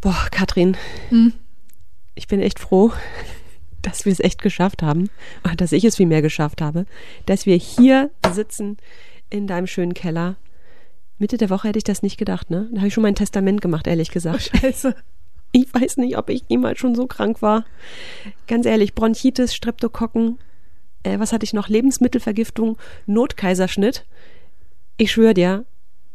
Boah, Katrin, Hm. ich bin echt froh, dass wir es echt geschafft haben, dass ich es vielmehr geschafft habe, dass wir hier sitzen in deinem schönen Keller. Mitte der Woche hätte ich das nicht gedacht, ne? Da habe ich schon mein Testament gemacht, ehrlich gesagt. Scheiße. Ich weiß nicht, ob ich jemals schon so krank war. Ganz ehrlich, Bronchitis, Streptokokken, äh, was hatte ich noch? Lebensmittelvergiftung, Notkaiserschnitt. Ich schwöre dir,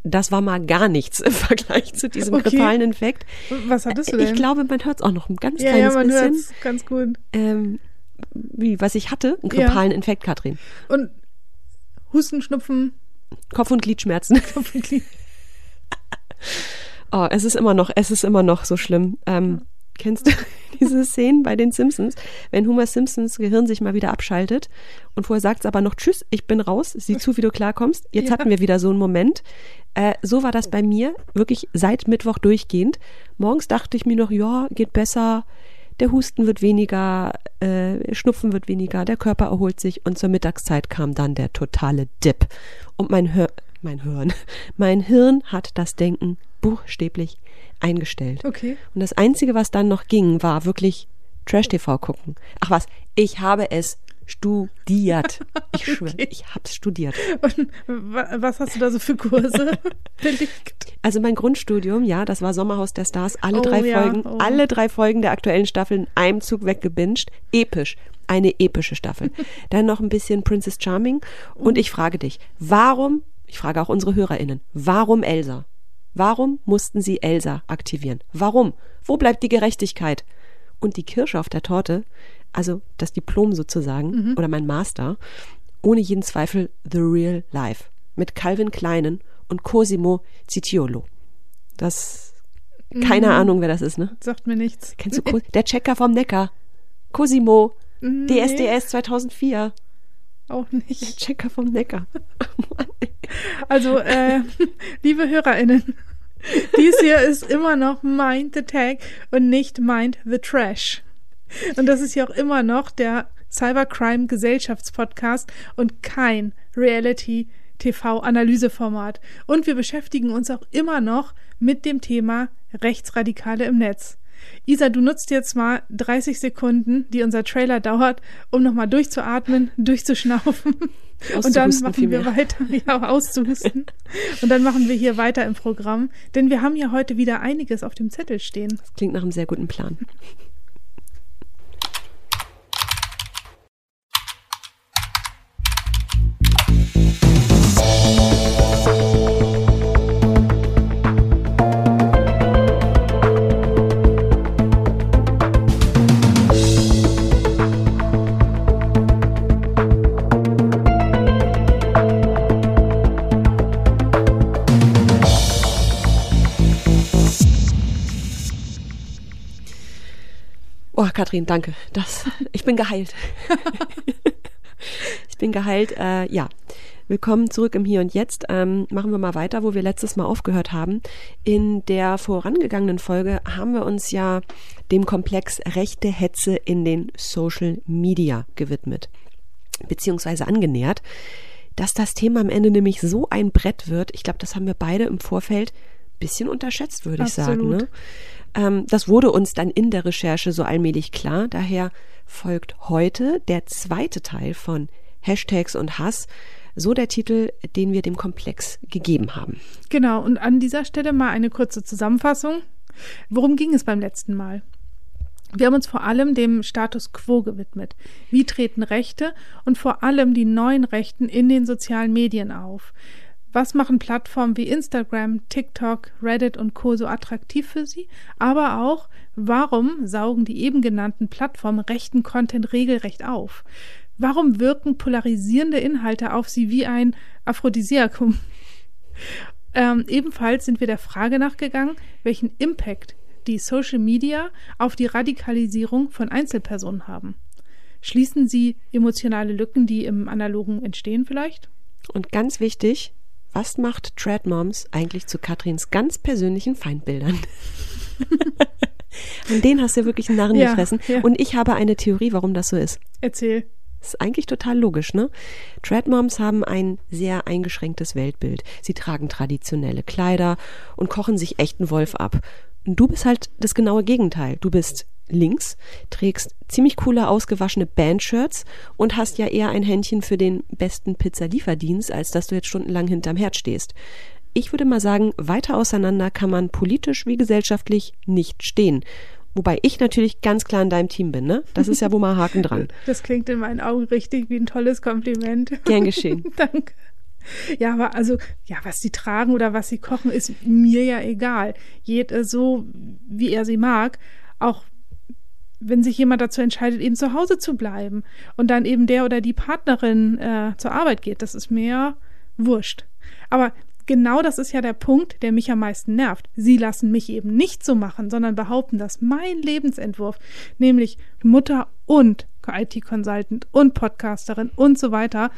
das war mal gar nichts im Vergleich zu diesem Okay. grippalen Infekt. Was hattest du denn? Ich glaube, man hört es auch noch ein ganz ja, ja, kleines man hört bisschen. ganz gut. Ähm, wie, was ich hatte, einen Ja. grippalen Infekt, Katrin. Und Husten, Schnupfen, Kopf- und Gliedschmerzen. Kopfknie. Oh, es ist immer noch, es ist immer noch so schlimm. Ähm, kennst du diese Szenen bei den Simpsons, wenn Homer Simpsons Gehirn sich mal wieder abschaltet und vorher sagt es aber noch Tschüss, ich bin raus, sieh zu, wie du klarkommst. Jetzt Ja. hatten wir wieder so einen Moment. Äh, so war das bei mir wirklich seit Mittwoch durchgehend. Morgens dachte ich mir noch, ja, geht besser. Der Husten wird weniger, äh, Schnupfen wird weniger, der Körper erholt sich und zur Mittagszeit kam dann der totale Dip. Und mein Hör mein Hirn, mein Hirn hat das Denken buchstäblich eingestellt. Okay. Und das Einzige, was dann noch ging, war wirklich Trash-TV gucken. Ach was, ich habe es studiert. Ich schwöre, Okay. ich habe es studiert. Und wa- was hast du da so für Kurse belegt? Also mein Grundstudium, ja, das war Sommerhaus der Stars, alle Oh drei ja, Folgen, oh. alle drei Folgen der aktuellen Staffel in einem Zug weggebinged. Episch. Eine epische Staffel. Dann noch ein bisschen Princess Charming. Und ich frage dich, warum, ich frage auch unsere HörerInnen, warum Elsa? Warum mussten sie Elsa aktivieren? Warum? Wo bleibt die Gerechtigkeit? Und die Kirsche auf der Torte, also das Diplom sozusagen, oder mein Master, ohne jeden Zweifel The Real Life. Mit Calvin Kleinen und Cosimo Citiolo. Das, keine Ahnung, wer das ist, ne? Sagt mir nichts. Kennst du Co der Checker vom Neckar? Cosimo. Nee. DSDS 2004. Auch nicht. Checker vom Neckar. Also, äh, liebe HörerInnen, dies hier ist immer noch Mind the Tag und nicht Mind the Trash. Und das ist ja auch immer noch der Cybercrime Gesellschaftspodcast und kein Reality TV Analyseformat. Und wir beschäftigen uns auch immer noch mit dem Thema Rechtsradikale im Netz. Isa, du nutzt jetzt mal 30 Sekunden, die unser Trailer dauert, um nochmal durchzuatmen, durchzuschnaufen. Und dann machen wir weiter, ja, auszuhusten. Und dann machen wir hier weiter im Programm, denn wir haben ja heute wieder einiges auf dem Zettel stehen. Das klingt nach einem sehr guten Plan. Katrin, danke. Das, ich bin geheilt. ich bin geheilt. Äh, ja, willkommen zurück im Hier und Jetzt. Ähm, machen wir mal weiter, wo wir letztes Mal aufgehört haben. In der vorangegangenen Folge haben wir uns ja dem Komplex rechte Hetze in den Social Media gewidmet, beziehungsweise angenähert. Dass das Thema am Ende nämlich so ein Brett wird, ich glaube, das haben wir beide im Vorfeld bisschen unterschätzt, würde ich sagen. Ne? Ähm, das wurde uns dann in der Recherche so allmählich klar. Daher folgt heute der zweite Teil von Hashtags und Hass, so der Titel, den wir dem Komplex gegeben haben. Genau, und an dieser Stelle mal eine kurze Zusammenfassung. Worum ging es beim letzten Mal? Wir haben uns vor allem dem Status quo gewidmet. Wie treten Rechte und vor allem die neuen Rechten in den sozialen Medien auf? Was machen Plattformen wie Instagram, TikTok, Reddit und Co. so attraktiv für sie? Aber auch, warum saugen die eben genannten Plattformen rechten Content regelrecht auf? Warum wirken polarisierende Inhalte auf sie wie ein Aphrodisiakum? Ähm, ebenfalls sind wir der Frage nachgegangen, welchen Impact die Social Media auf die Radikalisierung von Einzelpersonen haben. Schließen sie emotionale Lücken, die im Analogen entstehen vielleicht? Und ganz wichtig, was macht Trad Moms eigentlich zu Katrins ganz persönlichen Feindbildern? An denen hast du ja wirklich einen Narren Ja, gefressen. ja. Und ich habe eine Theorie, warum das so ist. Erzähl. Das ist eigentlich total logisch, ne? Tradmoms haben ein sehr eingeschränktes Weltbild. Sie tragen traditionelle Kleider und kochen sich echten Wolf ab. Du bist halt das genaue Gegenteil. Du bist links, trägst ziemlich coole ausgewaschene Bandshirts und hast ja eher ein Händchen für den besten Pizzalieferdienst, als dass du jetzt stundenlang hinterm Herd stehst. Ich würde mal sagen, weiter auseinander kann man politisch wie gesellschaftlich nicht stehen. Wobei ich natürlich ganz klar in deinem Team bin, ne? Das ist ja wohl mal Haken dran. Das klingt in meinen Augen richtig wie ein tolles Kompliment. Gern geschehen. Danke. Ja, aber also, ja, was sie tragen oder was sie kochen, ist mir ja egal. Jeder so, wie er sie mag. Auch wenn sich jemand dazu entscheidet, eben zu Hause zu bleiben und dann eben der oder die Partnerin äh, zur Arbeit geht, das ist mir wurscht. Aber genau das ist ja der Punkt, der mich am meisten nervt. Sie lassen mich eben nicht so machen, sondern behaupten, dass mein Lebensentwurf, nämlich Mutter und IT-Consultant und Podcasterin und so weiter,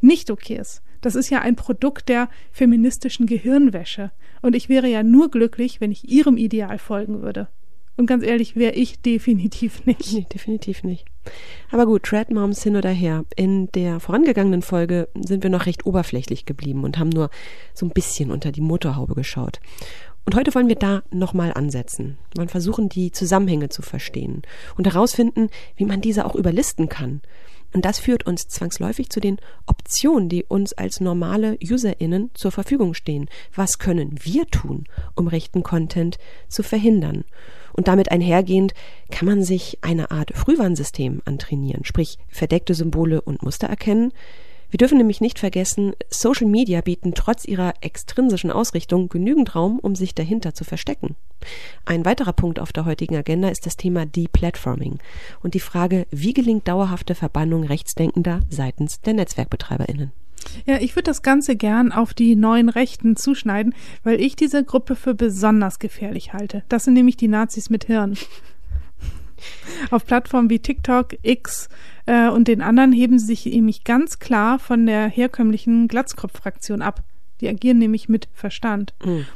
nicht okay ist. Das ist ja ein Produkt der feministischen Gehirnwäsche. Und ich wäre ja nur glücklich, wenn ich ihrem Ideal folgen würde. Und ganz ehrlich, wäre ich definitiv nicht. Nee, definitiv nicht. Aber gut, Tread Moms hin oder her. In der vorangegangenen Folge sind wir noch recht oberflächlich geblieben und haben nur so ein bisschen unter die Motorhaube geschaut. Und heute wollen wir da nochmal ansetzen. Wir versuchen, die Zusammenhänge zu verstehen und herausfinden, wie man diese auch überlisten kann. Und das führt uns zwangsläufig zu den Optionen, die uns als normale UserInnen zur Verfügung stehen. Was können wir tun, um rechten Content zu verhindern? Und damit einhergehend kann man sich eine Art Frühwarnsystem antrainieren, sprich verdeckte Symbole und Muster erkennen, wir dürfen nämlich nicht vergessen, Social Media bieten trotz ihrer extrinsischen Ausrichtung genügend Raum, um sich dahinter zu verstecken. Ein weiterer Punkt auf der heutigen Agenda ist das Thema Deplatforming und die Frage, wie gelingt dauerhafte Verbannung Rechtsdenkender seitens der Netzwerkbetreiberinnen. Ja, ich würde das Ganze gern auf die neuen Rechten zuschneiden, weil ich diese Gruppe für besonders gefährlich halte. Das sind nämlich die Nazis mit Hirn. Auf Plattformen wie TikTok, X äh, und den anderen heben sie sich nämlich ganz klar von der herkömmlichen Glatzkopf-Fraktion ab. Die agieren nämlich mit Verstand. Mhm.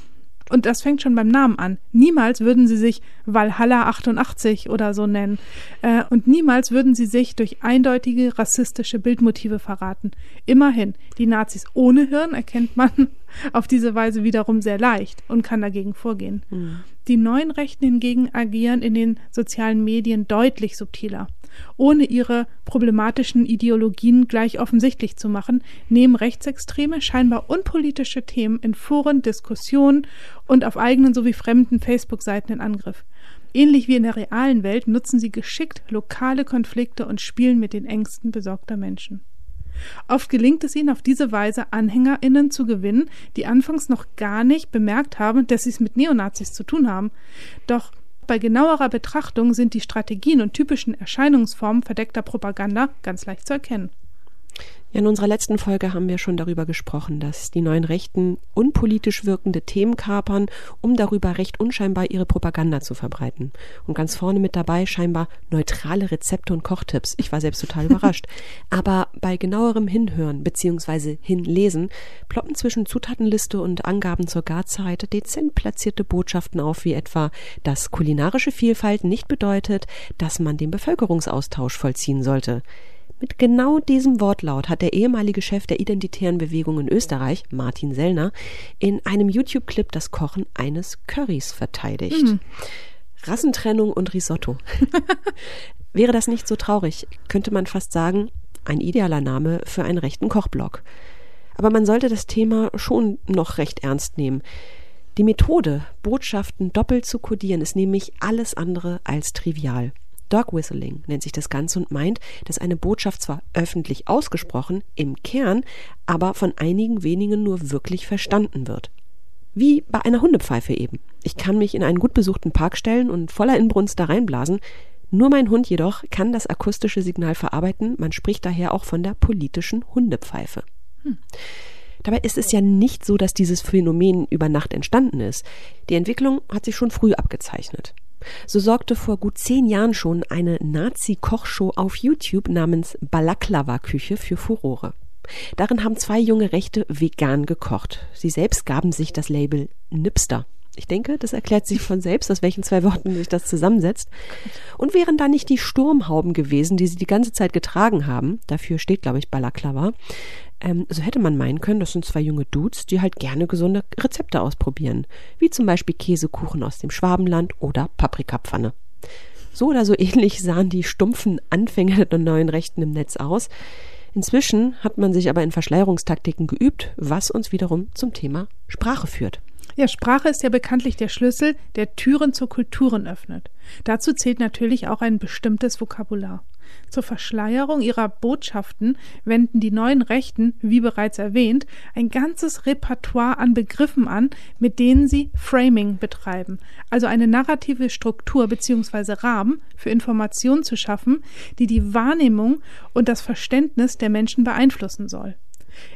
Und das fängt schon beim Namen an. Niemals würden sie sich Valhalla 88 oder so nennen. Äh, und niemals würden sie sich durch eindeutige rassistische Bildmotive verraten. Immerhin, die Nazis ohne Hirn erkennt man auf diese Weise wiederum sehr leicht und kann dagegen vorgehen. Mhm. Die neuen Rechten hingegen agieren in den sozialen Medien deutlich subtiler. Ohne ihre problematischen Ideologien gleich offensichtlich zu machen, nehmen Rechtsextreme scheinbar unpolitische Themen in Foren, Diskussionen und auf eigenen sowie fremden Facebook-Seiten in Angriff. Ähnlich wie in der realen Welt nutzen sie geschickt lokale Konflikte und spielen mit den Ängsten besorgter Menschen. Oft gelingt es ihnen auf diese Weise, AnhängerInnen zu gewinnen, die anfangs noch gar nicht bemerkt haben, dass sie es mit Neonazis zu tun haben. Doch bei genauerer Betrachtung sind die Strategien und typischen Erscheinungsformen verdeckter Propaganda ganz leicht zu erkennen. In unserer letzten Folge haben wir schon darüber gesprochen, dass die neuen Rechten unpolitisch wirkende Themen kapern, um darüber recht unscheinbar ihre Propaganda zu verbreiten. Und ganz vorne mit dabei scheinbar neutrale Rezepte und Kochtipps. Ich war selbst total überrascht. Aber bei genauerem Hinhören bzw. Hinlesen ploppen zwischen Zutatenliste und Angaben zur Garzeit dezent platzierte Botschaften auf, wie etwa, dass kulinarische Vielfalt nicht bedeutet, dass man den Bevölkerungsaustausch vollziehen sollte. Mit genau diesem Wortlaut hat der ehemalige Chef der identitären Bewegung in Österreich, Martin Sellner, in einem YouTube-Clip das Kochen eines Currys verteidigt. Mhm. Rassentrennung und Risotto. Wäre das nicht so traurig, könnte man fast sagen, ein idealer Name für einen rechten Kochblog. Aber man sollte das Thema schon noch recht ernst nehmen. Die Methode, Botschaften doppelt zu kodieren, ist nämlich alles andere als trivial. Dog Whistling nennt sich das Ganze und meint, dass eine Botschaft zwar öffentlich ausgesprochen, im Kern, aber von einigen wenigen nur wirklich verstanden wird. Wie bei einer Hundepfeife eben. Ich kann mich in einen gut besuchten Park stellen und voller Inbrunst da reinblasen. Nur mein Hund jedoch kann das akustische Signal verarbeiten. Man spricht daher auch von der politischen Hundepfeife. Hm. Dabei ist es ja nicht so, dass dieses Phänomen über Nacht entstanden ist. Die Entwicklung hat sich schon früh abgezeichnet. So sorgte vor gut zehn Jahren schon eine Nazi-Kochshow auf YouTube namens Balaklava-Küche für Furore. Darin haben zwei junge Rechte vegan gekocht. Sie selbst gaben sich das Label Nipster. Ich denke, das erklärt sich von selbst, aus welchen zwei Worten sich das zusammensetzt. Und wären da nicht die Sturmhauben gewesen, die sie die ganze Zeit getragen haben, dafür steht, glaube ich, Balaklava, ähm, so hätte man meinen können, das sind zwei junge Dudes, die halt gerne gesunde Rezepte ausprobieren. Wie zum Beispiel Käsekuchen aus dem Schwabenland oder Paprikapfanne. So oder so ähnlich sahen die stumpfen Anfänge der neuen Rechten im Netz aus. Inzwischen hat man sich aber in Verschleierungstaktiken geübt, was uns wiederum zum Thema Sprache führt. Ja, Sprache ist ja bekanntlich der Schlüssel, der Türen zu Kulturen öffnet. Dazu zählt natürlich auch ein bestimmtes Vokabular. Zur Verschleierung ihrer Botschaften wenden die neuen Rechten, wie bereits erwähnt, ein ganzes Repertoire an Begriffen an, mit denen sie Framing betreiben, also eine narrative Struktur bzw. Rahmen für Informationen zu schaffen, die die Wahrnehmung und das Verständnis der Menschen beeinflussen soll.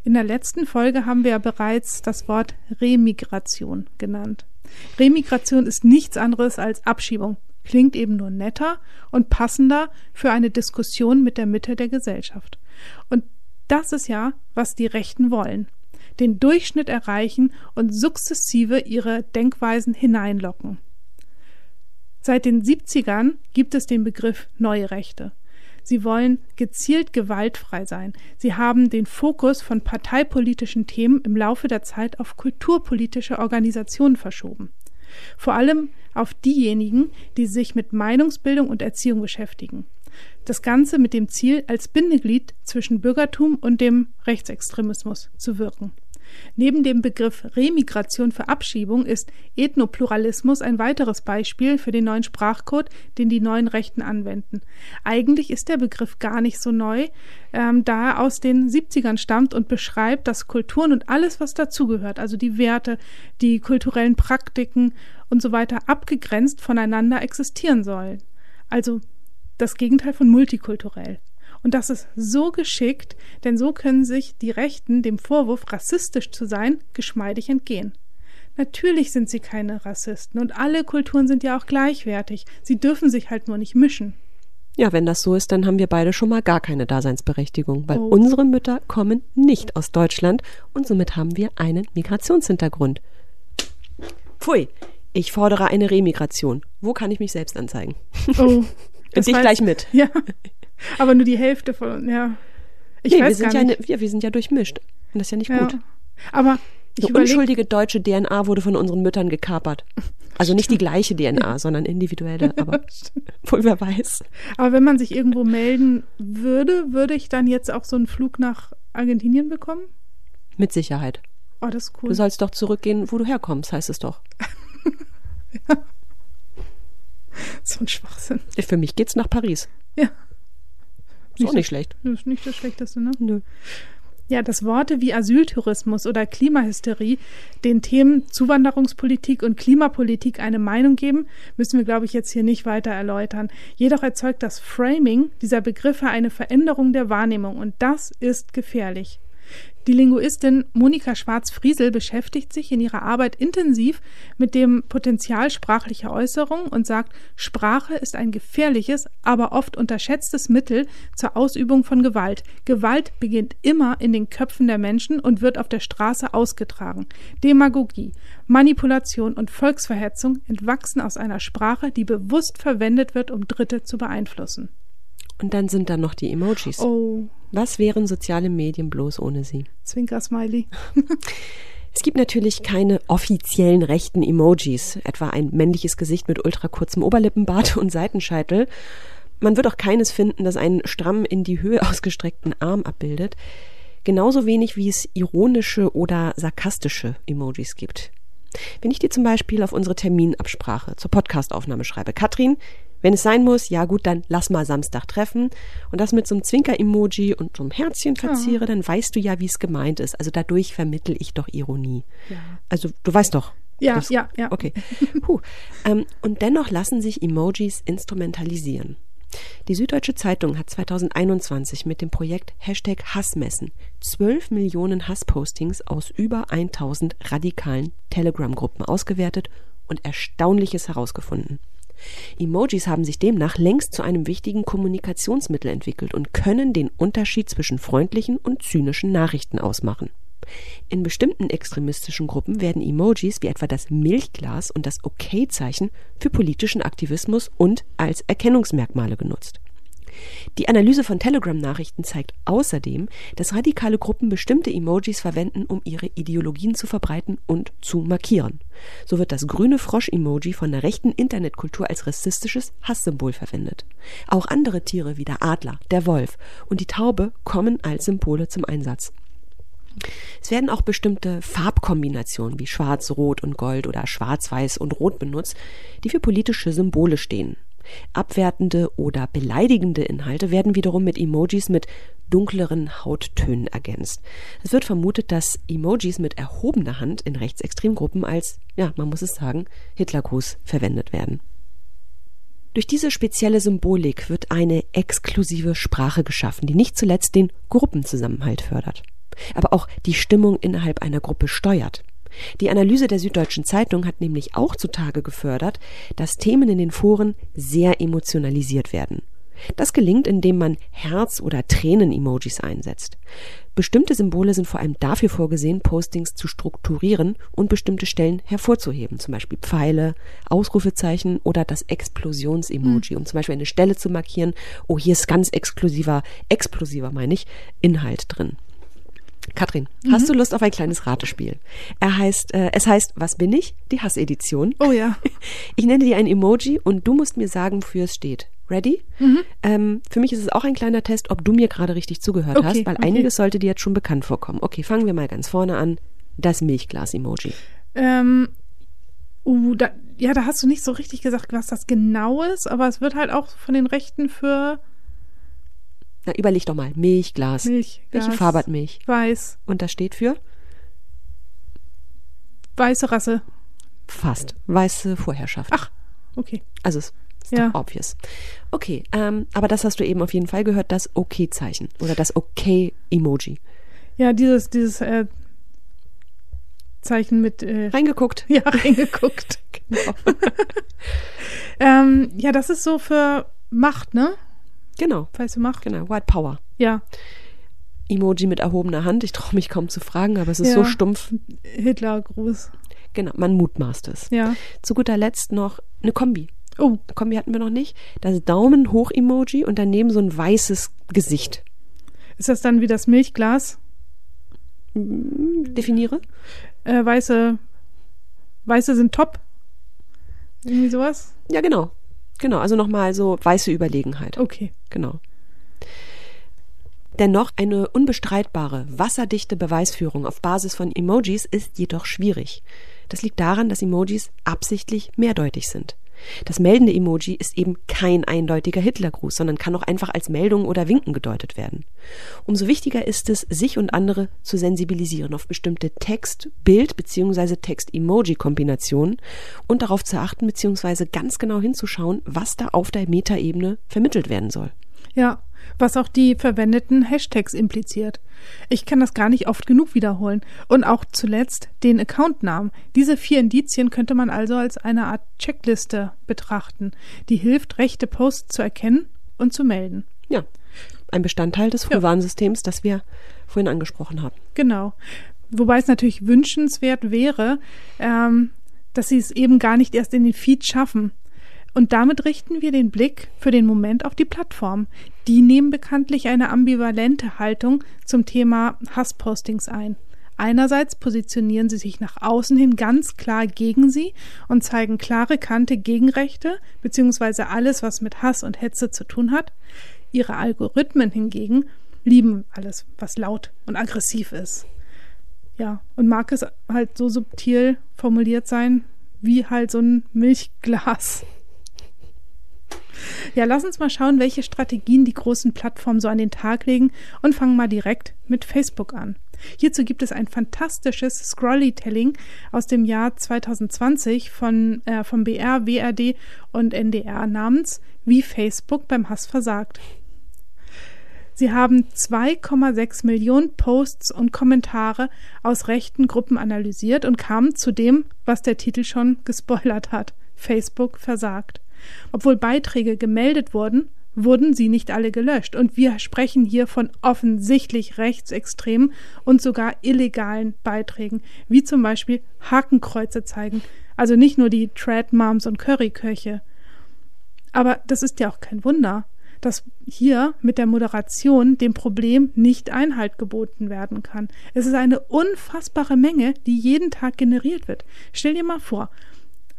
In der letzten Folge haben wir ja bereits das Wort Remigration genannt. Remigration ist nichts anderes als Abschiebung, klingt eben nur netter und passender für eine Diskussion mit der Mitte der Gesellschaft. Und das ist ja, was die Rechten wollen. Den Durchschnitt erreichen und sukzessive ihre Denkweisen hineinlocken. Seit den 70ern gibt es den Begriff neue Rechte. Sie wollen gezielt gewaltfrei sein. Sie haben den Fokus von parteipolitischen Themen im Laufe der Zeit auf kulturpolitische Organisationen verschoben. Vor allem auf diejenigen, die sich mit Meinungsbildung und Erziehung beschäftigen. Das Ganze mit dem Ziel, als Bindeglied zwischen Bürgertum und dem Rechtsextremismus zu wirken. Neben dem Begriff Remigration für Abschiebung ist Ethnopluralismus ein weiteres Beispiel für den neuen Sprachcode, den die neuen Rechten anwenden. Eigentlich ist der Begriff gar nicht so neu, ähm, da er aus den 70ern stammt und beschreibt, dass Kulturen und alles, was dazugehört, also die Werte, die kulturellen Praktiken und so weiter, abgegrenzt voneinander existieren sollen. Also das Gegenteil von multikulturell. Und das ist so geschickt, denn so können sich die Rechten dem Vorwurf, rassistisch zu sein, geschmeidig entgehen. Natürlich sind sie keine Rassisten und alle Kulturen sind ja auch gleichwertig. Sie dürfen sich halt nur nicht mischen. Ja, wenn das so ist, dann haben wir beide schon mal gar keine Daseinsberechtigung, weil oh. unsere Mütter kommen nicht aus Deutschland und somit haben wir einen Migrationshintergrund. Pfui, ich fordere eine Remigration. Wo kann ich mich selbst anzeigen? Oh. Und dich gleich mit. Ja. Aber nur die Hälfte von, ja. Ich nee, weiß wir sind gar nicht. Ja, wir, wir sind ja durchmischt. Und das ist ja nicht ja. gut. Aber ich Eine unschuldige deutsche DNA wurde von unseren Müttern gekapert. Also nicht die gleiche DNA, sondern individuelle, aber wohl wer weiß. Aber wenn man sich irgendwo melden würde, würde ich dann jetzt auch so einen Flug nach Argentinien bekommen? Mit Sicherheit. Oh, das ist cool. Du sollst doch zurückgehen, wo du herkommst, heißt es doch. ja. So ein Schwachsinn. Für mich geht's nach Paris. Ja. Ist auch nicht schlecht. Ist nicht das Schlechteste, ne? Nö. Ja, dass Worte wie Asyltourismus oder Klimahysterie den Themen Zuwanderungspolitik und Klimapolitik eine Meinung geben, müssen wir, glaube ich, jetzt hier nicht weiter erläutern. Jedoch erzeugt das Framing dieser Begriffe eine Veränderung der Wahrnehmung und das ist gefährlich. Die Linguistin Monika Schwarz-Friesel beschäftigt sich in ihrer Arbeit intensiv mit dem Potenzial sprachlicher Äußerung und sagt, Sprache ist ein gefährliches, aber oft unterschätztes Mittel zur Ausübung von Gewalt. Gewalt beginnt immer in den Köpfen der Menschen und wird auf der Straße ausgetragen. Demagogie, Manipulation und Volksverhetzung entwachsen aus einer Sprache, die bewusst verwendet wird, um Dritte zu beeinflussen. Und dann sind da noch die Emojis. Oh. Was wären soziale Medien bloß ohne sie? Zwinker-Smiley. Es gibt natürlich keine offiziellen rechten Emojis, etwa ein männliches Gesicht mit ultrakurzem Oberlippenbart und Seitenscheitel. Man wird auch keines finden, das einen stramm in die Höhe ausgestreckten Arm abbildet. Genauso wenig wie es ironische oder sarkastische Emojis gibt. Wenn ich dir zum Beispiel auf unsere Terminabsprache zur Podcastaufnahme schreibe, Katrin, wenn es sein muss, ja gut, dann lass mal Samstag treffen und das mit so einem Zwinker-Emoji und so einem Herzchen verziere, ja. dann weißt du ja, wie es gemeint ist. Also dadurch vermittel ich doch Ironie. Ja. Also du weißt doch. Ja, das, ja, ja. Okay. Puh. Ähm, und dennoch lassen sich Emojis instrumentalisieren. Die Süddeutsche Zeitung hat 2021 mit dem Projekt Hashtag Hassmessen 12 Millionen Hasspostings aus über 1000 radikalen Telegram-Gruppen ausgewertet und Erstaunliches herausgefunden. Emojis haben sich demnach längst zu einem wichtigen Kommunikationsmittel entwickelt und können den Unterschied zwischen freundlichen und zynischen Nachrichten ausmachen. In bestimmten extremistischen Gruppen werden Emojis wie etwa das Milchglas und das OK-Zeichen für politischen Aktivismus und als Erkennungsmerkmale genutzt. Die Analyse von Telegram-Nachrichten zeigt außerdem, dass radikale Gruppen bestimmte Emojis verwenden, um ihre Ideologien zu verbreiten und zu markieren. So wird das grüne Frosch-Emoji von der rechten Internetkultur als rassistisches Hasssymbol verwendet. Auch andere Tiere wie der Adler, der Wolf und die Taube kommen als Symbole zum Einsatz. Es werden auch bestimmte Farbkombinationen wie Schwarz, Rot und Gold oder Schwarz, Weiß und Rot benutzt, die für politische Symbole stehen. Abwertende oder beleidigende Inhalte werden wiederum mit Emojis mit dunkleren Hauttönen ergänzt. Es wird vermutet, dass Emojis mit erhobener Hand in Rechtsextremgruppen als, ja, man muss es sagen, Hitlergruß verwendet werden. Durch diese spezielle Symbolik wird eine exklusive Sprache geschaffen, die nicht zuletzt den Gruppenzusammenhalt fördert, aber auch die Stimmung innerhalb einer Gruppe steuert. Die Analyse der Süddeutschen Zeitung hat nämlich auch zutage gefördert, dass Themen in den Foren sehr emotionalisiert werden. Das gelingt, indem man Herz- oder Tränen-Emojis einsetzt. Bestimmte Symbole sind vor allem dafür vorgesehen, Postings zu strukturieren und bestimmte Stellen hervorzuheben, zum Beispiel Pfeile, Ausrufezeichen oder das Explosions-Emoji, um zum Beispiel eine Stelle zu markieren, oh, hier ist ganz exklusiver, explosiver meine ich, Inhalt drin. Katrin, mhm. hast du Lust auf ein kleines Ratespiel? Er heißt, äh, es heißt, was bin ich? Die Hassedition. Oh ja. Ich nenne dir ein Emoji und du musst mir sagen, wofür es steht. Ready? Mhm. Ähm, für mich ist es auch ein kleiner Test, ob du mir gerade richtig zugehört okay, hast, weil okay. einiges sollte dir jetzt schon bekannt vorkommen. Okay, fangen wir mal ganz vorne an. Das Milchglas-Emoji. Ähm, uh, da, ja, da hast du nicht so richtig gesagt, was das genau ist, aber es wird halt auch von den Rechten für na, überleg doch mal. Milchglas. Milch. Welche Farbe hat Milch? Weiß. Und das steht für? Weiße Rasse. Fast. Weiße Vorherrschaft. Ach, okay. Also es ist ja. doch obvious. Okay, ähm, aber das hast du eben auf jeden Fall gehört, das Okay-Zeichen oder das Okay-Emoji. Ja, dieses, dieses äh, Zeichen mit. Äh, reingeguckt. Ja, reingeguckt. genau. ähm, ja, das ist so für Macht, ne? Genau. Weiße Macht. Genau, White Power. Ja. Emoji mit erhobener Hand. Ich traue mich kaum zu fragen, aber es ist ja. so stumpf. Hitlergruß. Genau, man mutmaßt es. Ja. Zu guter Letzt noch eine Kombi. Oh. Eine Kombi hatten wir noch nicht. Das Daumen hoch Emoji und daneben so ein weißes Gesicht. Ist das dann wie das Milchglas? Hm, definiere. Äh, weiße, weiße sind top. Irgendwie sowas? Ja, genau. Genau, also nochmal so weiße Überlegenheit. Okay. Genau. Dennoch eine unbestreitbare, wasserdichte Beweisführung auf Basis von Emojis ist jedoch schwierig. Das liegt daran, dass Emojis absichtlich mehrdeutig sind. Das meldende Emoji ist eben kein eindeutiger Hitlergruß, sondern kann auch einfach als Meldung oder Winken gedeutet werden. Umso wichtiger ist es, sich und andere zu sensibilisieren auf bestimmte Text-, Bild- bzw. Text-Emoji-Kombinationen und darauf zu achten bzw. ganz genau hinzuschauen, was da auf der Metaebene vermittelt werden soll. Ja, was auch die verwendeten Hashtags impliziert. Ich kann das gar nicht oft genug wiederholen. Und auch zuletzt den Accountnamen. Diese vier Indizien könnte man also als eine Art Checkliste betrachten, die hilft, rechte Posts zu erkennen und zu melden. Ja, ein Bestandteil des Frühwarnsystems, ja. das wir vorhin angesprochen haben. Genau. Wobei es natürlich wünschenswert wäre, ähm, dass sie es eben gar nicht erst in den Feed schaffen. Und damit richten wir den Blick für den Moment auf die Plattform. Die nehmen bekanntlich eine ambivalente Haltung zum Thema Hasspostings ein. Einerseits positionieren sie sich nach außen hin ganz klar gegen sie und zeigen klare Kante gegen Rechte beziehungsweise alles, was mit Hass und Hetze zu tun hat. Ihre Algorithmen hingegen lieben alles, was laut und aggressiv ist. Ja, und mag es halt so subtil formuliert sein, wie halt so ein Milchglas. Ja, lass uns mal schauen, welche Strategien die großen Plattformen so an den Tag legen und fangen mal direkt mit Facebook an. Hierzu gibt es ein fantastisches Scrollytelling aus dem Jahr 2020 von, äh, vom BR, WRD und NDR namens Wie Facebook beim Hass versagt. Sie haben 2,6 Millionen Posts und Kommentare aus rechten Gruppen analysiert und kamen zu dem, was der Titel schon gespoilert hat. Facebook versagt. Obwohl Beiträge gemeldet wurden, wurden sie nicht alle gelöscht. Und wir sprechen hier von offensichtlich rechtsextremen und sogar illegalen Beiträgen, wie zum Beispiel Hakenkreuze zeigen. Also nicht nur die Trad Moms und Curryköche. Aber das ist ja auch kein Wunder, dass hier mit der Moderation dem Problem nicht Einhalt geboten werden kann. Es ist eine unfassbare Menge, die jeden Tag generiert wird. Stell dir mal vor,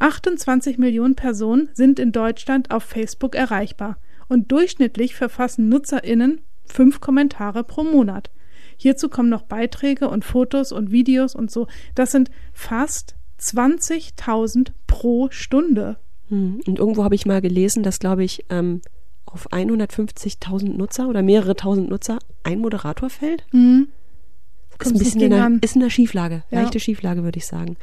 28 Millionen Personen sind in Deutschland auf Facebook erreichbar und durchschnittlich verfassen Nutzerinnen fünf Kommentare pro Monat. Hierzu kommen noch Beiträge und Fotos und Videos und so. Das sind fast 20.000 pro Stunde. Hm, und irgendwo habe ich mal gelesen, dass, glaube ich, ähm, auf 150.000 Nutzer oder mehrere tausend Nutzer ein Moderator fällt. Mhm. Ist ein bisschen in einer, ist in einer Schieflage, ja. leichte Schieflage, würde ich sagen.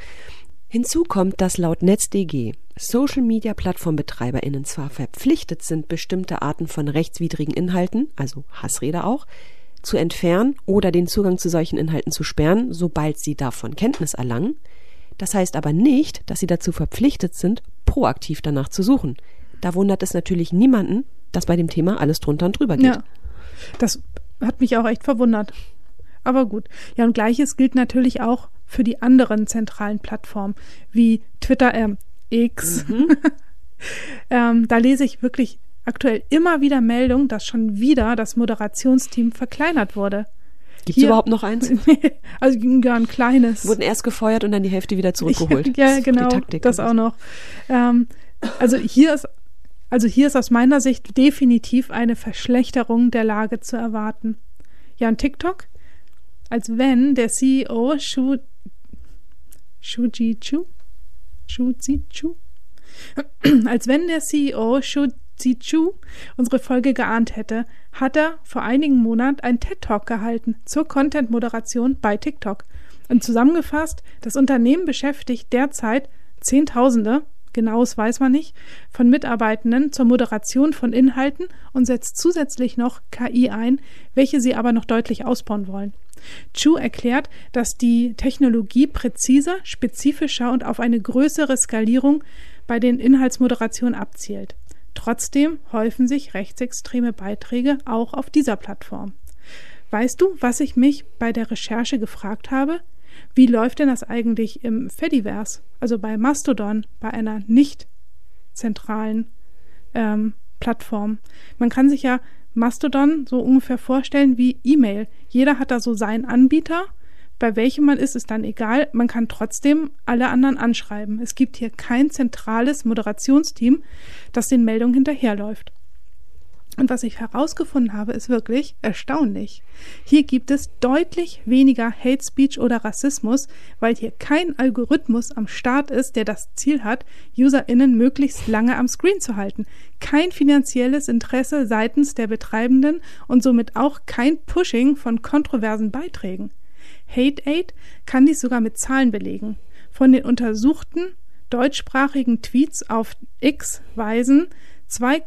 Hinzu kommt, dass laut NetzDG Social-Media-Plattformbetreiberinnen zwar verpflichtet sind, bestimmte Arten von rechtswidrigen Inhalten, also Hassrede auch, zu entfernen oder den Zugang zu solchen Inhalten zu sperren, sobald sie davon Kenntnis erlangen. Das heißt aber nicht, dass sie dazu verpflichtet sind, proaktiv danach zu suchen. Da wundert es natürlich niemanden, dass bei dem Thema alles drunter und drüber geht. Ja, das hat mich auch echt verwundert. Aber gut. Ja, und gleiches gilt natürlich auch für die anderen zentralen Plattformen wie Twitter, äh, X. Mhm. ähm, da lese ich wirklich aktuell immer wieder Meldungen, dass schon wieder das Moderationsteam verkleinert wurde. Gibt es überhaupt noch eins? also gar ein kleines. Wurden erst gefeuert und dann die Hälfte wieder zurückgeholt. ja, genau, Taktik, das auch noch. Ähm, also hier ist also hier ist aus meiner Sicht definitiv eine Verschlechterung der Lage zu erwarten. Ja, und TikTok? Als wenn der CEO Shu Shuji Chu Shu Chu als wenn der CEO Shu Chu unsere Folge geahnt hätte, hat er vor einigen Monaten einen TED-Talk gehalten zur Content-Moderation bei TikTok. Und zusammengefasst, das Unternehmen beschäftigt derzeit Zehntausende genaues weiß man nicht, von Mitarbeitenden zur Moderation von Inhalten und setzt zusätzlich noch KI ein, welche sie aber noch deutlich ausbauen wollen. Chu erklärt, dass die Technologie präziser, spezifischer und auf eine größere Skalierung bei den Inhaltsmoderationen abzielt. Trotzdem häufen sich rechtsextreme Beiträge auch auf dieser Plattform. Weißt du, was ich mich bei der Recherche gefragt habe? Wie läuft denn das eigentlich im Fediverse, also bei Mastodon, bei einer nicht zentralen ähm, Plattform? Man kann sich ja Mastodon so ungefähr vorstellen wie E-Mail. Jeder hat da so seinen Anbieter. Bei welchem man ist, ist dann egal. Man kann trotzdem alle anderen anschreiben. Es gibt hier kein zentrales Moderationsteam, das den Meldungen hinterherläuft. Und was ich herausgefunden habe, ist wirklich erstaunlich. Hier gibt es deutlich weniger Hate Speech oder Rassismus, weil hier kein Algorithmus am Start ist, der das Ziel hat, UserInnen möglichst lange am Screen zu halten. Kein finanzielles Interesse seitens der Betreibenden und somit auch kein Pushing von kontroversen Beiträgen. Hate Aid kann dies sogar mit Zahlen belegen. Von den untersuchten deutschsprachigen Tweets auf X weisen 2,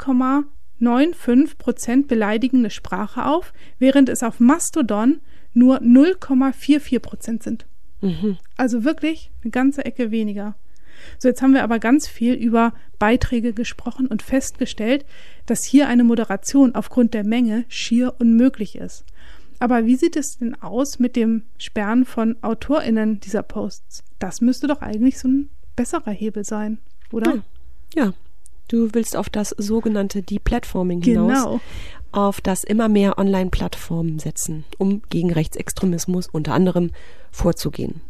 9,5 Prozent beleidigende Sprache auf, während es auf Mastodon nur 0,44 Prozent sind. Mhm. Also wirklich eine ganze Ecke weniger. So, jetzt haben wir aber ganz viel über Beiträge gesprochen und festgestellt, dass hier eine Moderation aufgrund der Menge schier unmöglich ist. Aber wie sieht es denn aus mit dem Sperren von AutorInnen dieser Posts? Das müsste doch eigentlich so ein besserer Hebel sein, oder? Ja, ja Du willst auf das sogenannte Deplatforming hinaus. Genau. Auf das immer mehr Online-Plattformen setzen, um gegen Rechtsextremismus unter anderem vorzugehen.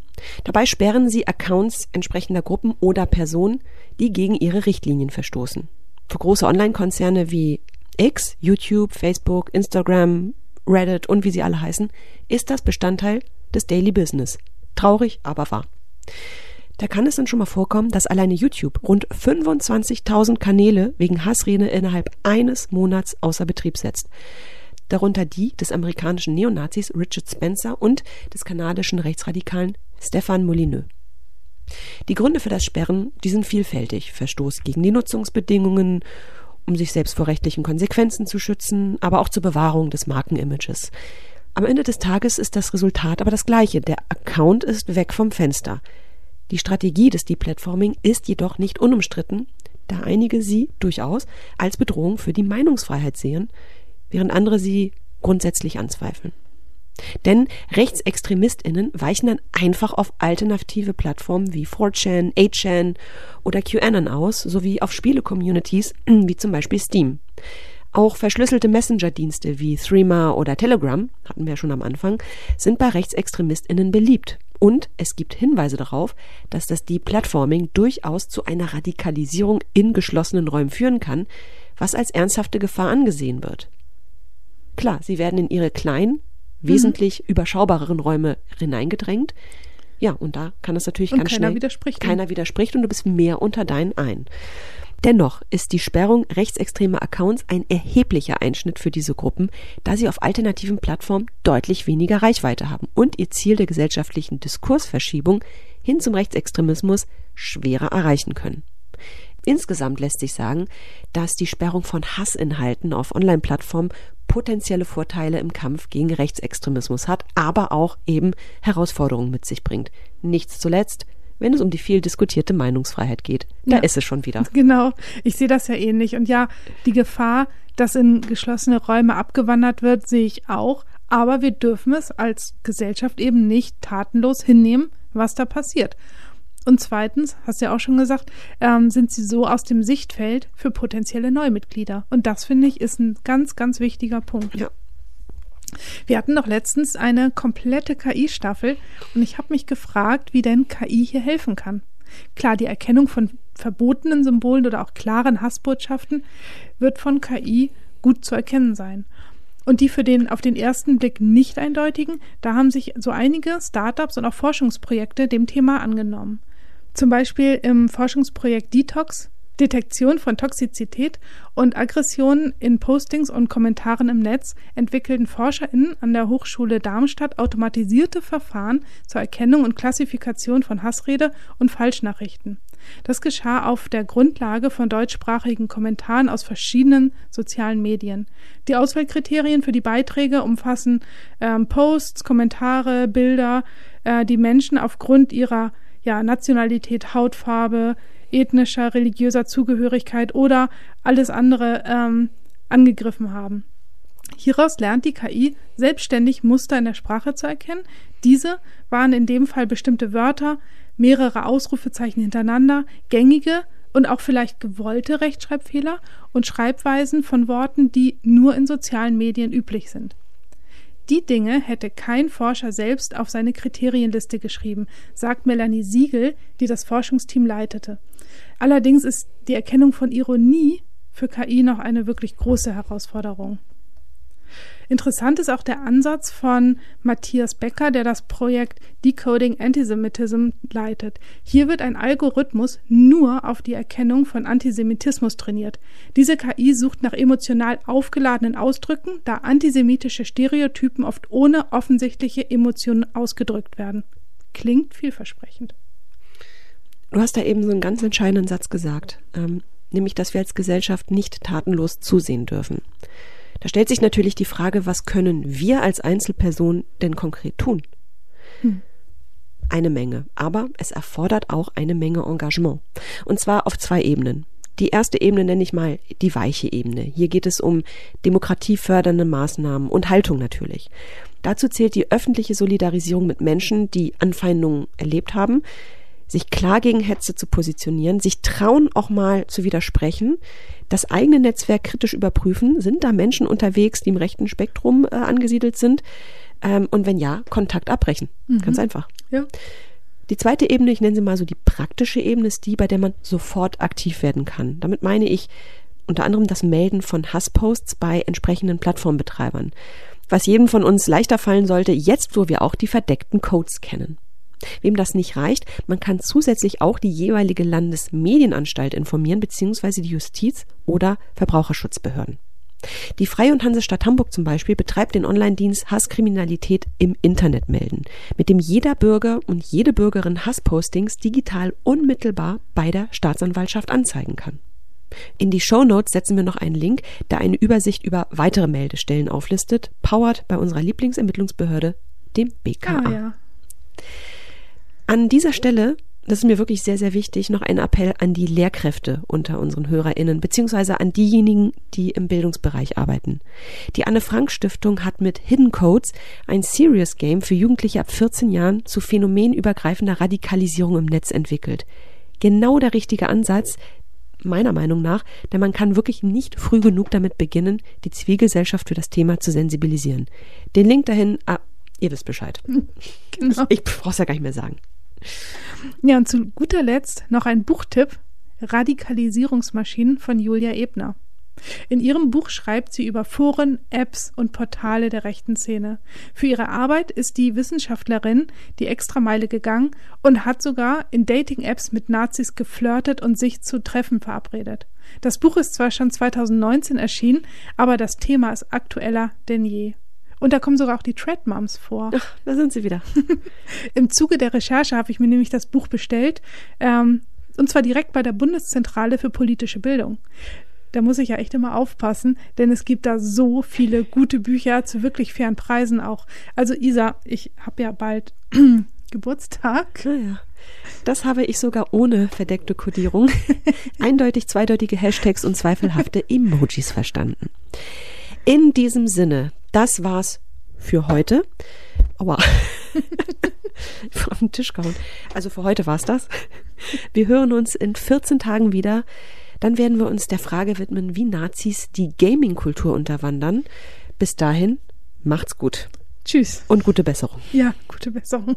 Dabei sperren sie Accounts entsprechender Gruppen oder Personen, die gegen ihre Richtlinien verstoßen. Für große Online-Konzerne wie X, YouTube, Facebook, Instagram, Reddit und wie sie alle heißen, ist das Bestandteil des Daily Business. Traurig, aber wahr. Da kann es dann schon mal vorkommen, dass alleine YouTube rund 25.000 Kanäle wegen Hassrede innerhalb eines Monats außer Betrieb setzt. Darunter die des amerikanischen Neonazis Richard Spencer und des kanadischen Rechtsradikalen Stefan Molyneux. Die Gründe für das Sperren, die sind vielfältig. Verstoß gegen die Nutzungsbedingungen, um sich selbst vor rechtlichen Konsequenzen zu schützen, aber auch zur Bewahrung des Markenimages. Am Ende des Tages ist das Resultat aber das gleiche. Der Account ist weg vom Fenster. Die Strategie des Deplatforming ist jedoch nicht unumstritten, da einige sie durchaus als Bedrohung für die Meinungsfreiheit sehen, während andere sie grundsätzlich anzweifeln. Denn RechtsextremistInnen weichen dann einfach auf alternative Plattformen wie 4chan, 8chan oder QAnon aus, sowie auf Spiele-Communities wie zum Beispiel Steam. Auch verschlüsselte Messenger-Dienste wie Threema oder Telegram, hatten wir schon am Anfang, sind bei RechtsextremistInnen beliebt. Und es gibt Hinweise darauf, dass das Deplatforming durchaus zu einer Radikalisierung in geschlossenen Räumen führen kann, was als ernsthafte Gefahr angesehen wird. Klar, sie werden in ihre kleinen, mhm. wesentlich überschaubareren Räume hineingedrängt. Ja, und da kann es natürlich und ganz keiner schnell. Widerspricht keiner widerspricht und du bist mehr unter deinen ein. Dennoch ist die Sperrung rechtsextremer Accounts ein erheblicher Einschnitt für diese Gruppen, da sie auf alternativen Plattformen deutlich weniger Reichweite haben und ihr Ziel der gesellschaftlichen Diskursverschiebung hin zum Rechtsextremismus schwerer erreichen können. Insgesamt lässt sich sagen, dass die Sperrung von Hassinhalten auf Online-Plattformen potenzielle Vorteile im Kampf gegen Rechtsextremismus hat, aber auch eben Herausforderungen mit sich bringt. Nichts zuletzt wenn es um die viel diskutierte Meinungsfreiheit geht. Da ja. ist es schon wieder. Genau, ich sehe das ja ähnlich. Und ja, die Gefahr, dass in geschlossene Räume abgewandert wird, sehe ich auch. Aber wir dürfen es als Gesellschaft eben nicht tatenlos hinnehmen, was da passiert. Und zweitens, hast du ja auch schon gesagt, ähm, sind sie so aus dem Sichtfeld für potenzielle Neumitglieder. Und das finde ich ist ein ganz, ganz wichtiger Punkt. Ja. Wir hatten doch letztens eine komplette KI-Staffel und ich habe mich gefragt, wie denn KI hier helfen kann. Klar, die Erkennung von verbotenen Symbolen oder auch klaren Hassbotschaften wird von KI gut zu erkennen sein. Und die für den auf den ersten Blick nicht eindeutigen, da haben sich so einige Startups und auch Forschungsprojekte dem Thema angenommen. Zum Beispiel im Forschungsprojekt Detox Detektion von Toxizität und Aggression in Postings und Kommentaren im Netz entwickelten ForscherInnen an der Hochschule Darmstadt automatisierte Verfahren zur Erkennung und Klassifikation von Hassrede und Falschnachrichten. Das geschah auf der Grundlage von deutschsprachigen Kommentaren aus verschiedenen sozialen Medien. Die Auswahlkriterien für die Beiträge umfassen ähm, Posts, Kommentare, Bilder, äh, die Menschen aufgrund ihrer ja, Nationalität, Hautfarbe, ethnischer, religiöser Zugehörigkeit oder alles andere ähm, angegriffen haben. Hieraus lernt die KI selbstständig Muster in der Sprache zu erkennen. Diese waren in dem Fall bestimmte Wörter, mehrere Ausrufezeichen hintereinander, gängige und auch vielleicht gewollte Rechtschreibfehler und Schreibweisen von Worten, die nur in sozialen Medien üblich sind. Die Dinge hätte kein Forscher selbst auf seine Kriterienliste geschrieben, sagt Melanie Siegel, die das Forschungsteam leitete. Allerdings ist die Erkennung von Ironie für KI noch eine wirklich große Herausforderung. Interessant ist auch der Ansatz von Matthias Becker, der das Projekt Decoding Antisemitism leitet. Hier wird ein Algorithmus nur auf die Erkennung von Antisemitismus trainiert. Diese KI sucht nach emotional aufgeladenen Ausdrücken, da antisemitische Stereotypen oft ohne offensichtliche Emotionen ausgedrückt werden. Klingt vielversprechend. Du hast da eben so einen ganz entscheidenden Satz gesagt, ähm, nämlich, dass wir als Gesellschaft nicht tatenlos zusehen dürfen. Da stellt sich natürlich die Frage, was können wir als Einzelperson denn konkret tun? Hm. Eine Menge, aber es erfordert auch eine Menge Engagement. Und zwar auf zwei Ebenen. Die erste Ebene nenne ich mal die weiche Ebene. Hier geht es um demokratiefördernde Maßnahmen und Haltung natürlich. Dazu zählt die öffentliche Solidarisierung mit Menschen, die Anfeindungen erlebt haben, sich klar gegen Hetze zu positionieren, sich trauen auch mal zu widersprechen, das eigene Netzwerk kritisch überprüfen. Sind da Menschen unterwegs, die im rechten Spektrum äh, angesiedelt sind? Ähm, und wenn ja, Kontakt abbrechen. Mhm. Ganz einfach. Ja. Die zweite Ebene, ich nenne sie mal so die praktische Ebene, ist die, bei der man sofort aktiv werden kann. Damit meine ich unter anderem das Melden von Hassposts bei entsprechenden Plattformbetreibern. Was jedem von uns leichter fallen sollte, jetzt wo wir auch die verdeckten Codes kennen. Wem das nicht reicht, man kann zusätzlich auch die jeweilige Landesmedienanstalt informieren, beziehungsweise die Justiz oder Verbraucherschutzbehörden. Die Freie und Hansestadt Hamburg zum Beispiel betreibt den Online-Dienst Hasskriminalität im Internet melden, mit dem jeder Bürger und jede Bürgerin Hasspostings digital unmittelbar bei der Staatsanwaltschaft anzeigen kann. In die Show Notes setzen wir noch einen Link, der eine Übersicht über weitere Meldestellen auflistet, powered bei unserer Lieblingsermittlungsbehörde, dem BKA. Ah, ja. An dieser Stelle das ist mir wirklich sehr, sehr wichtig, noch ein Appell an die Lehrkräfte unter unseren HörerInnen, beziehungsweise an diejenigen, die im Bildungsbereich arbeiten. Die Anne-Frank-Stiftung hat mit Hidden Codes ein Serious Game für Jugendliche ab 14 Jahren zu phänomenübergreifender Radikalisierung im Netz entwickelt. Genau der richtige Ansatz, meiner Meinung nach, denn man kann wirklich nicht früh genug damit beginnen, die Zivilgesellschaft für das Thema zu sensibilisieren. Den Link dahin, ah, ihr wisst Bescheid. Genau. Ich brauch's ja gar nicht mehr sagen. Ja, und zu guter Letzt noch ein Buchtipp: Radikalisierungsmaschinen von Julia Ebner. In ihrem Buch schreibt sie über Foren, Apps und Portale der rechten Szene. Für ihre Arbeit ist die Wissenschaftlerin die Extrameile gegangen und hat sogar in Dating-Apps mit Nazis geflirtet und sich zu Treffen verabredet. Das Buch ist zwar schon 2019 erschienen, aber das Thema ist aktueller denn je. Und da kommen sogar auch die Tread Moms vor. Ach, da sind sie wieder. Im Zuge der Recherche habe ich mir nämlich das Buch bestellt. Ähm, und zwar direkt bei der Bundeszentrale für politische Bildung. Da muss ich ja echt immer aufpassen, denn es gibt da so viele gute Bücher zu wirklich fairen Preisen auch. Also Isa, ich habe ja bald Geburtstag. Naja. Das habe ich sogar ohne verdeckte Kodierung, eindeutig zweideutige Hashtags und zweifelhafte Emojis verstanden. In diesem Sinne das war's für heute. Aua. Auf den Tisch gehauen. Also für heute war's das. Wir hören uns in 14 Tagen wieder. Dann werden wir uns der Frage widmen, wie Nazis die Gaming-Kultur unterwandern. Bis dahin, macht's gut. Tschüss. Und gute Besserung. Ja, gute Besserung.